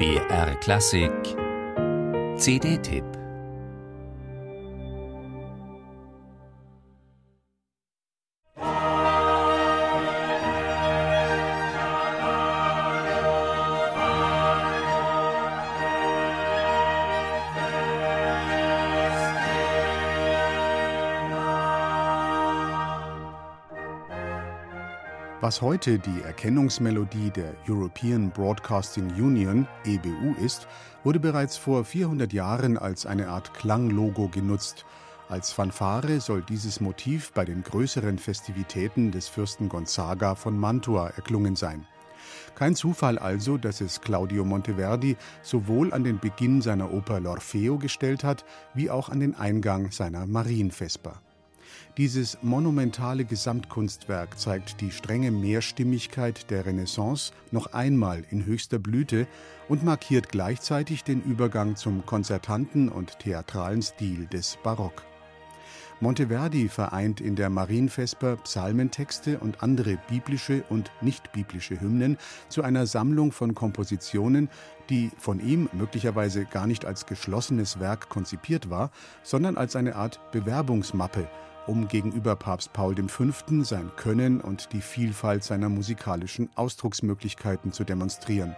BR Klassik. CD-Tipp Was heute die Erkennungsmelodie der European Broadcasting Union EBU ist, wurde bereits vor 400 Jahren als eine Art Klanglogo genutzt. Als Fanfare soll dieses Motiv bei den größeren Festivitäten des Fürsten Gonzaga von Mantua erklungen sein. Kein Zufall also, dass es Claudio Monteverdi sowohl an den Beginn seiner Oper L'Orfeo gestellt hat, wie auch an den Eingang seiner Marienvesper. Dieses monumentale Gesamtkunstwerk zeigt die strenge Mehrstimmigkeit der Renaissance noch einmal in höchster Blüte und markiert gleichzeitig den Übergang zum konzertanten und theatralen Stil des Barock. Monteverdi vereint in der Marienvesper Psalmentexte und andere biblische und nicht biblische Hymnen zu einer Sammlung von Kompositionen, die von ihm möglicherweise gar nicht als geschlossenes Werk konzipiert war, sondern als eine Art Bewerbungsmappe um gegenüber Papst Paul V. sein Können und die Vielfalt seiner musikalischen Ausdrucksmöglichkeiten zu demonstrieren.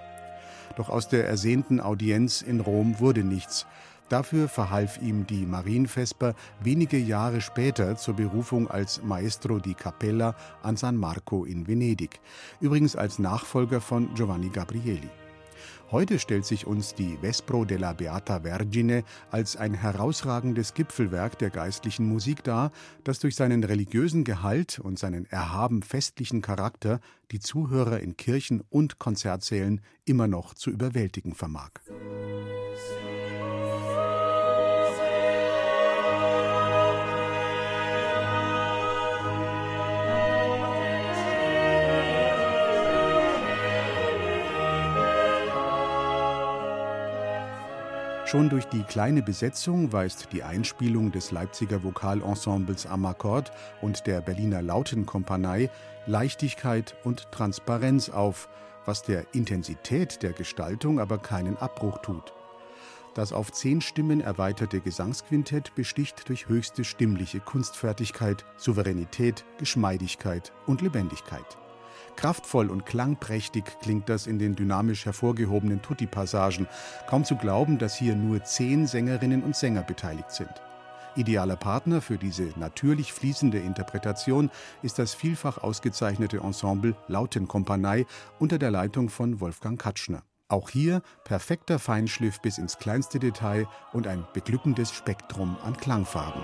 Doch aus der ersehnten Audienz in Rom wurde nichts. Dafür verhalf ihm die Marienvesper wenige Jahre später zur Berufung als Maestro di Cappella an San Marco in Venedig, übrigens als Nachfolger von Giovanni Gabrieli. Heute stellt sich uns die Vespro della Beata Vergine als ein herausragendes Gipfelwerk der geistlichen Musik dar, das durch seinen religiösen Gehalt und seinen erhaben festlichen Charakter die Zuhörer in Kirchen und Konzertsälen immer noch zu überwältigen vermag. Schon durch die kleine Besetzung weist die Einspielung des Leipziger Vokalensembles Amakord und der Berliner Lautenkompanie Leichtigkeit und Transparenz auf, was der Intensität der Gestaltung aber keinen Abbruch tut. Das auf zehn Stimmen erweiterte Gesangsquintett besticht durch höchste stimmliche Kunstfertigkeit, Souveränität, Geschmeidigkeit und Lebendigkeit. Kraftvoll und klangprächtig klingt das in den dynamisch hervorgehobenen Tutti-Passagen. Kaum zu glauben, dass hier nur zehn Sängerinnen und Sänger beteiligt sind. Idealer Partner für diese natürlich fließende Interpretation ist das vielfach ausgezeichnete Ensemble Lautenkompanie unter der Leitung von Wolfgang Katschner. Auch hier perfekter Feinschliff bis ins kleinste Detail und ein beglückendes Spektrum an Klangfarben.